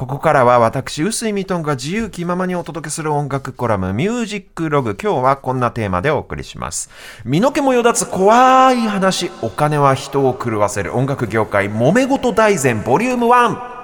ここからは私、臼井ミトンが自由気ままにお届けする音楽コラム、ミュージックログ。今日はこんなテーマでお送りします。身の毛もよだつ怖い話、お金は人を狂わせる音楽業界、揉め事大全ボリューム1。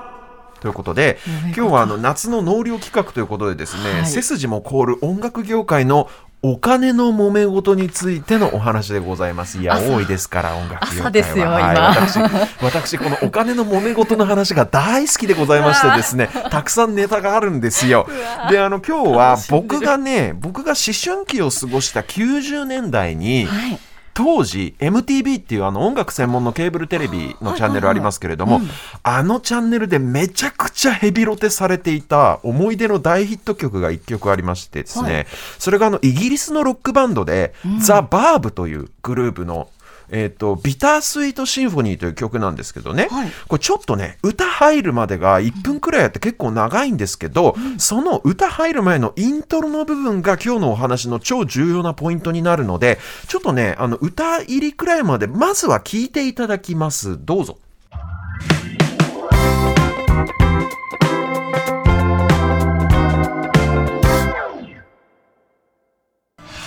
ということで今日はあの夏の納涼企画ということでですね、はい背筋も凍る音楽業界のお金の揉め事についてのお話でございます。いや、朝多いですから、音楽業界は。朝ですよはい、今私、私、このお金の揉め事の話が大好きでございましてですね、たくさんネタがあるんですよ。で、あの、今日は僕がね、僕が思春期を過ごした90年代に、はい。当時 MTV っていうあの音楽専門のケーブルテレビのチャンネルありますけれども、あのチャンネルでめちゃくちゃヘビロテされていた思い出の大ヒット曲が1曲ありましてですね、はい。それがあのイギリスのロックバンドで、ザ・バーブというグループのえー、とビタースイートシンフォニーという曲なんですけどね、はい。これちょっとね歌入るまでが1分くらいあって結構長いんですけど、その歌入る前のイントロの部分が今日のお話の超重要なポイントになるのでちょっとねあの歌入りくらいまでまずは聞いていただきます。どうぞ。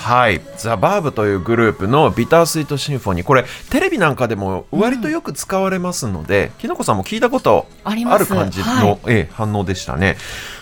はい、ザ・バーブというグループのビタースイートシンフォニー。これテレビなんかでも割とよく使われますので、きのこさんも聞いたことある感じの、はい。ええ反応でしたね。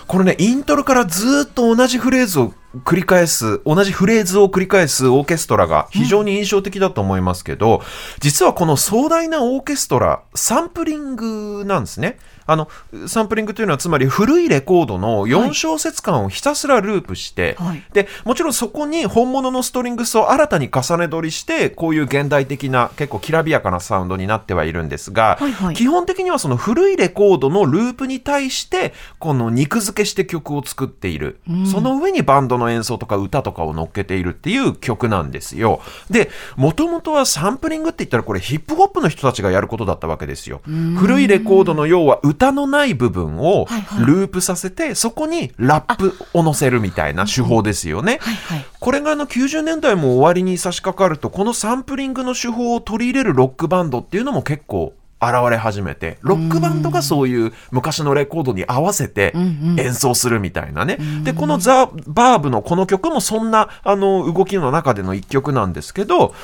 これねイントロからずっと同じフレーズを繰り返す同じフレーズを繰り返すオーケストラが非常に印象的だと思いますけど、実はこの壮大なオーケストラサンプリングなんですね。あのサンプリングというのはつまり古いレコードの4小節間をひたすらループして、はい。でもちろんそこに本物のストリングスを新たに重ね録りしてこういう現代的な結構きらびやかなサウンドになってはいるんですが、はいはい。基本的にはその古いレコードのループに対してこの肉付けして曲を作っている、その上にバンドの演奏とか歌とかを乗っけているっていう曲なんですよ。でもともとはサンプリングって言ったらこれヒップホップの人たちがやることだったわけですよ。古いレコードの要は歌のない部分をはいはい。ループさせてそこにラップを乗せるみたいな手法ですよね。はいはい。これがあの90年代も終わりに差し掛かるとこのサンプリングの手法を取り入れるロックバンドっていうのも結構現れ始めてロックバンドがそういう昔のレコードに合わせて演奏するみたいなね。でこのザ・バーブのこの曲もそんなあの動きの中での一曲なんですけど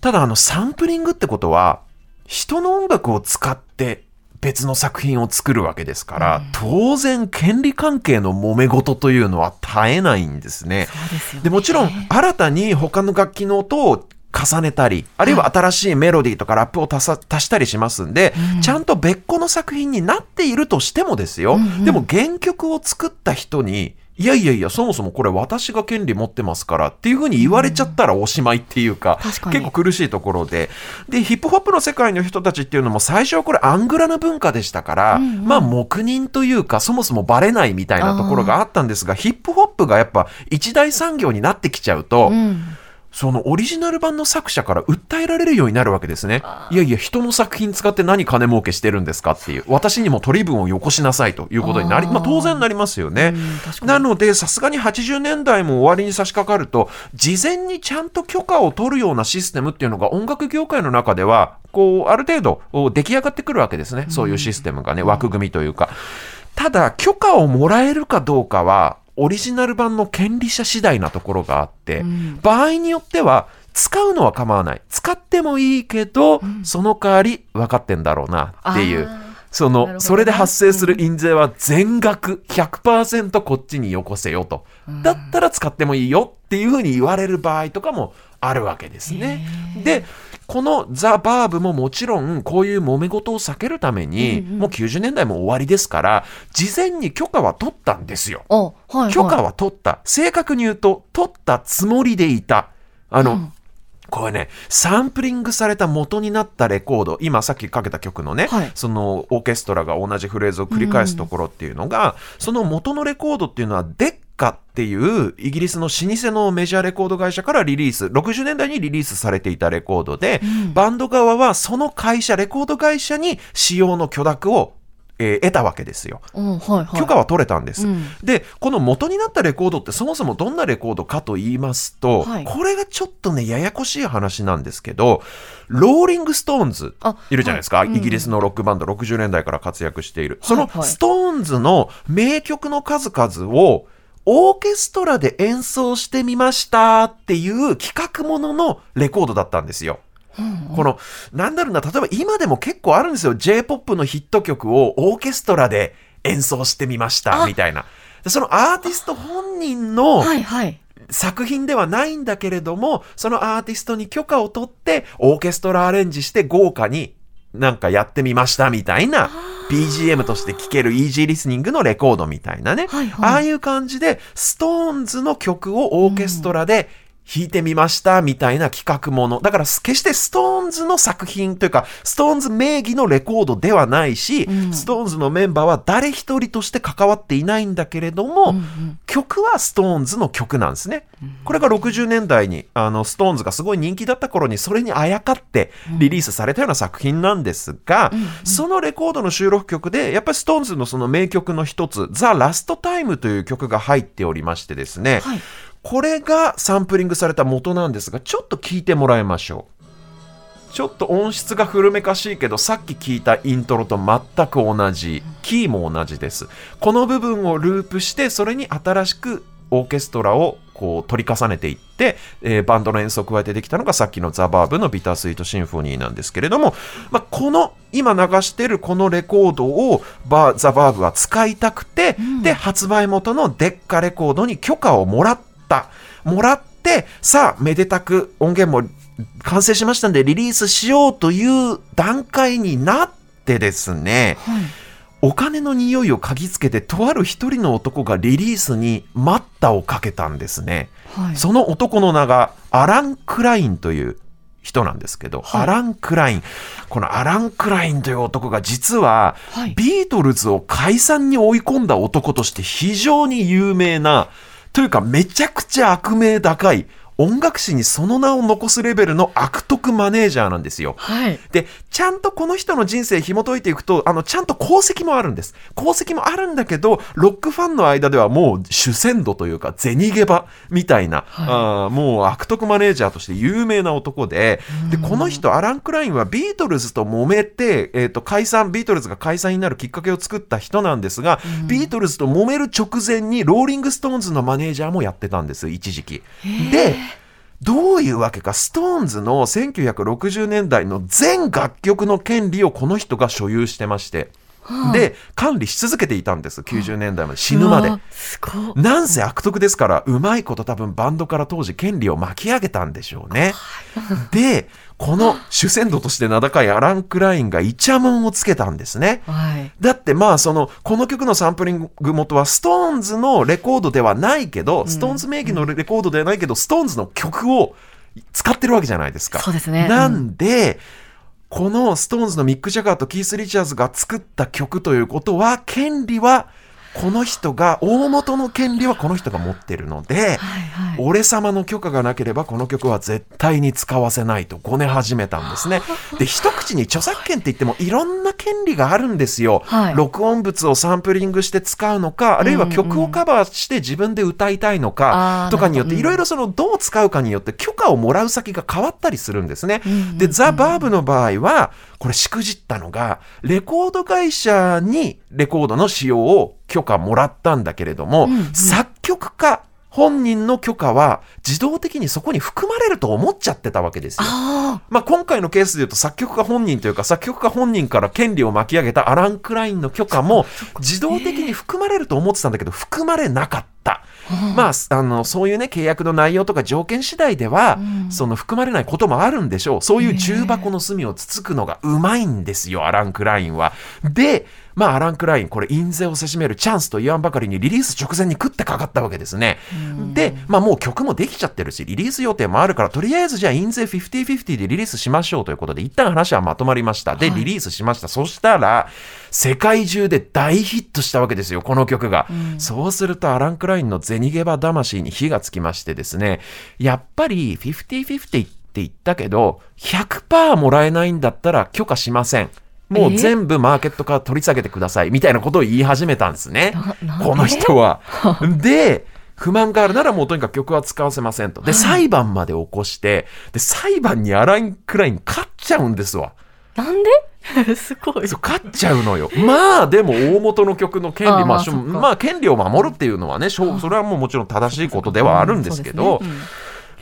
ただあのサンプリングってことは人の音楽を使って別の作品を作るわけですから、当然権利関係の揉め事というのは絶えないんですね。でね。でもちろん新たに他の楽器の音を重ねたりあるいは新しいメロディーとかラップを足さ足したりしますんで、ちゃんと別個の作品になっているとしてもですよ、でも原曲を作った人にいやいやいやそもそもこれ私が権利持ってますからっていうふうに言われちゃったらおしまいっていうか,、確かに。結構苦しいところで。でヒップホップの世界の人たちっていうのも最初はこれアングラな文化でしたから、まあ黙認というかそもそもバレないみたいなところがあったんですがヒップホップがやっぱ一大産業になってきちゃうと、うん。そのオリジナル版の作者から訴えられるようになるわけですね。いやいや、人の作品使って何金儲けしてるんですかっていう、私にも取り分をよこしなさいということになり、あーまあ当然なりますよねなので、さすがに80年代も終わりに差し掛かると、事前にちゃんと許可を取るようなシステムっていうのが音楽業界の中では、こう、ある程度お出来上がってくるわけですね。そういうシステムがね、枠組みというか。ただ、許可をもらえるかどうかは、オリジナル版の権利者次第なところがあって、場合によっては、使うのは構わない。使ってもいいけど、その代わり分かってんだろうなっていう。その、ねそれで発生する印税は全額100%こっちによこせよと。だったら使ってもいいよっていうふうに言われる場合とかもあるわけですね。で、このザ・バーブももちろんこういう揉め事を避けるために、もう90年代も終わりですから、事前に許可は取ったんですよ。お、はいはい。許可は取った。正確に言うと、取ったつもりでいた。あの、これね、サンプリングされた元になったレコード、今さっきかけた曲のね、はいそのオーケストラが同じフレーズを繰り返すところっていうのが、その元のレコードっていうのは、デッカっていうイギリスの老舗のメジャーレコード会社からリリース、60年代にリリースされていたレコードで、バンド側はその会社、レコード会社に使用の許諾をえー得たわけですよ。うんはいはい。許可は取れたんです、うん。でこの元になったレコードってそもそもどんなレコードかと言いますと、はい。これがちょっとねややこしい話なんですけどローリング・ストーンズあいるじゃないですか、はい。うん。イギリスのロックバンド60年代から活躍している、そのストーンズの名曲の数々をオーケストラで演奏してみましたっていう企画もののレコードだったんですよ。この、なんだろうな、例えば今でも結構あるんですよ。J-POP のヒット曲をオーケストラで演奏してみました、あみたいな。でそのアーティスト本人のはいはい。作品ではないんだけれども、そのアーティストに許可を取って、オーケストラアレンジして豪華になんかやってみましたみたいな、BGM として聴けるイージーリスニングのレコードみたいなね。はいはいああいう感じで、ストーンズの曲をオーケストラで弾いてみましたみたいな企画もの。だから決してストーンズの作品というか、ストーンズ名義のレコードではないし、うんストーンズのメンバーは誰一人として関わっていないんだけれども、うんうん曲はストーンズの曲なんですね。これが60年代にあのストーンズがすごい人気だった頃にそれにあやかってリリースされたような作品なんですが、そのレコードの収録曲でやっぱりストーンズのその名曲の一つ「ザ・ラストタイムという曲が入っておりましてですね、はい。これがサンプリングされた元なんですがちょっと聞いてもらいましょう。ちょっと音質が古めかしいけどさっき聞いたイントロと全く同じキーも同じです。この部分をループしてそれに新しくオーケストラをこう取り重ねていって、えーバンドの演奏を加えてできたのがさっきのザ・バーブのビタースイートシンフォニーなんですけれども、まあ、この今流してるこのレコードをバーザ・バーブは使いたくて、で発売元のデッカレコードに許可をもらったもらってさあめでたく音源も完成しましたんでリリースしようという段階になってですねはい。お金の匂いを嗅ぎつけてとある一人の男がリリースに待ったをかけたんですね。はい。その男の名がアラン・クラインという人なんですけど、はいアラン・クライン。このアラン・クラインという男が実は、はいビートルズを解散に追い込んだ男として非常に有名な、というかめちゃくちゃ悪名高い、音楽史にその名を残すレベルの悪徳マネージャーなんですよ。はい。で、ちゃんとこの人の人生紐解いていくと、あの、ちゃんと功績もあるんです。功績もあるんだけど、ロックファンの間ではもう主戦度というか、銭ゲバみたいな、はいあーもう悪徳マネージャーとして有名な男で、で、この人、アラン・クラインはビートルズと揉めて、えっ、と、解散、ビートルズが解散になるきっかけを作った人なんですが、ビートルズと揉める直前に、ローリング・ストーンズのマネージャーもやってたんです、一時期。で、どういうわけか、ストーンズの1960年代の全楽曲の権利をこの人が所有してまして、で、管理し続けていたんです、90年代まで死ぬまで。なんせ悪徳ですから、うまいこと多分バンドから当時権利を巻き上げたんでしょうね。で、この守銭奴として名高いアラン・クラインがイチャモンをつけたんですね。はい。だってまあそのこの曲のサンプリング元はストーンズのレコードではないけど、ストーンズ名義のレコードではないけど、ストーンズの曲を使ってるわけじゃないですか。そうですねなんで、このストーンズのミック・ジャガーとキース・リチャーズが作った曲ということは権利はこの人が大元の権利はこの人が持ってるので、はいは。俺様の許可がなければこの曲は絶対に使わせないとごね始めたんですね。で一口に著作権って言ってもいろんな権利があるんですよ。はい録音物をサンプリングして使うのかあるいは曲をカバーして自分で歌いたいのかとかによっていろいろそのどう使うかによって許可をもらう先が変わったりするんですね。んでザ・バーブの場合はこれしくじったのがレコード会社にレコードの使用を許可もらったんだけれども、作曲家本人の許可は自動的にそこに含まれると思っちゃってたわけですよ。あまあ、今回のケースで言うと作曲家本人というか作曲家本人から権利を巻き上げたアラン・クラインの許可も自動的に含まれると思ってたんだけど含まれなかった。まあ、あのそういうね契約の内容とか条件次第では、その含まれないこともあるんでしょうそういう重箱の隅をつつくのがうまいんですよアラン・クラインは。でまあ、アラン・クライン、これ、印税をせしめるチャンスと言わんばかりにリリース直前に食ってかかったわけですね。で、まあ、もう曲もできちゃってるし、リリース予定もあるから、とりあえずじゃあ印税50-50でリリースしましょうということで、一旦話はまとまりました。で、リリースしました。そしたら、世界中で大ヒットしたわけですよ、この曲が。そうすると、アラン・クラインの銭ゲバ魂に火がつきましてですね、やっぱり50-50って言ったけど、100%もらえないんだったら許可しません。もう全部マーケットから取り下げてくださいみたいなことを言い始めたんですね。この人は。で、不満があるならもうとにかく曲は使わせませんと。で、裁判まで起こして、で、裁判にアラン・クライン勝っちゃうんですわ。なんで？すごい。そう、勝っちゃうのよ。まあ、でも大元の曲の権利、まあ、まあ、権利を守るっていうのはね、それはもうもちろん正しいことではあるんですけど、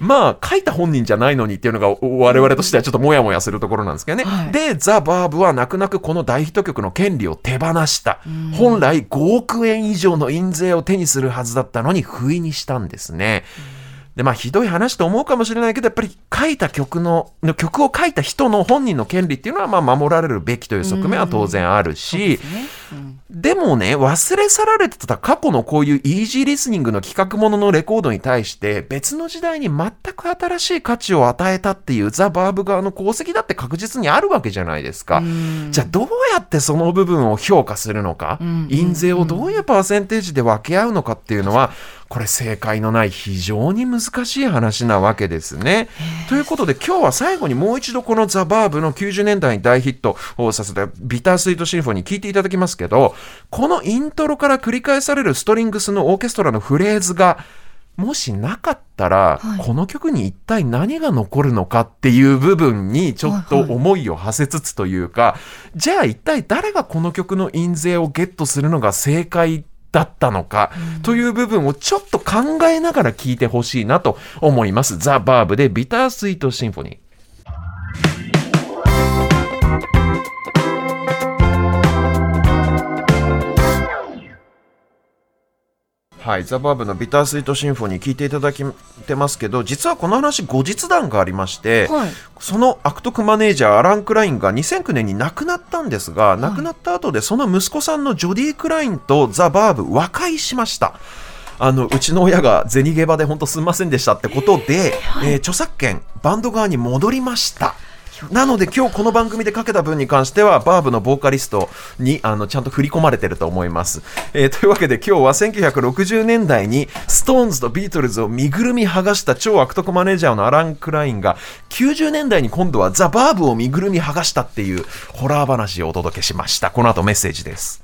まあ、書いた本人じゃないのにっていうのが我々としてはちょっともやもやするところなんですけどね。はい、で、ザ・バーブは泣く泣くこの大ヒット曲の権利を手放した。本来5億円以上の印税を手にするはずだったのに不意にしたんですね。で、まあ、ひどい話と思うかもしれないけど、やっぱり書いた曲の、曲を書いた人の本人の権利っていうのは、まあ、守られるべきという側面は当然あるし、でもね、忘れ去られてた過去のこういうイージーリスニングの企画もののレコードに対して別の時代に全く新しい価値を与えたっていうザ・バーブ側の功績だって確実にあるわけじゃないですか。じゃあどうやってその部分を評価するのか、印税をどういうパーセンテージで分け合うのかっていうのは、これ正解のない非常に難しい話なわけですね。ということで今日は最後にもう一度このザ・バーブの90年代に大ヒットをさせたビタースイートシンフォニー聞いていただきますけど、このイントロから繰り返されるストリングスのオーケストラのフレーズがもしなかったら、はい、この曲に一体何が残るのかっていう部分にちょっと思いを馳せつつというか、はいはい、じゃあ一体誰がこの曲の印税をゲットするのが正解だったのかという部分をちょっと考えながら聞いてほしいなと思います。ザ・バーブでビタースイートシンフォニー。はい、ザ・バーブのビタースイートシンフォニー聞いていただきてますけど実はこの話後日談がありまして、はい、その悪徳マネージャーアラン・クラインが2009年に亡くなったんですが、はい、亡くなった後でその息子さんのジョディ・クラインとザ・バーブ和解しました。あのうちの親が銭ゲバで本当すみませんでしたってことで、えー、えー、著作権バンド側に戻りました。なので今日この番組でかけた分に関してはバーブのボーカリストにあのちゃんと振り込まれてると思います、えー、というわけで今日は1960年代にストーンズとビートルズを身ぐるみ剥がした超悪徳マネージャーのアラン・クラインが90年代に今度はザ・バーブを身ぐるみ剥がしたっていうホラー話をお届けしました。この後メッセージです。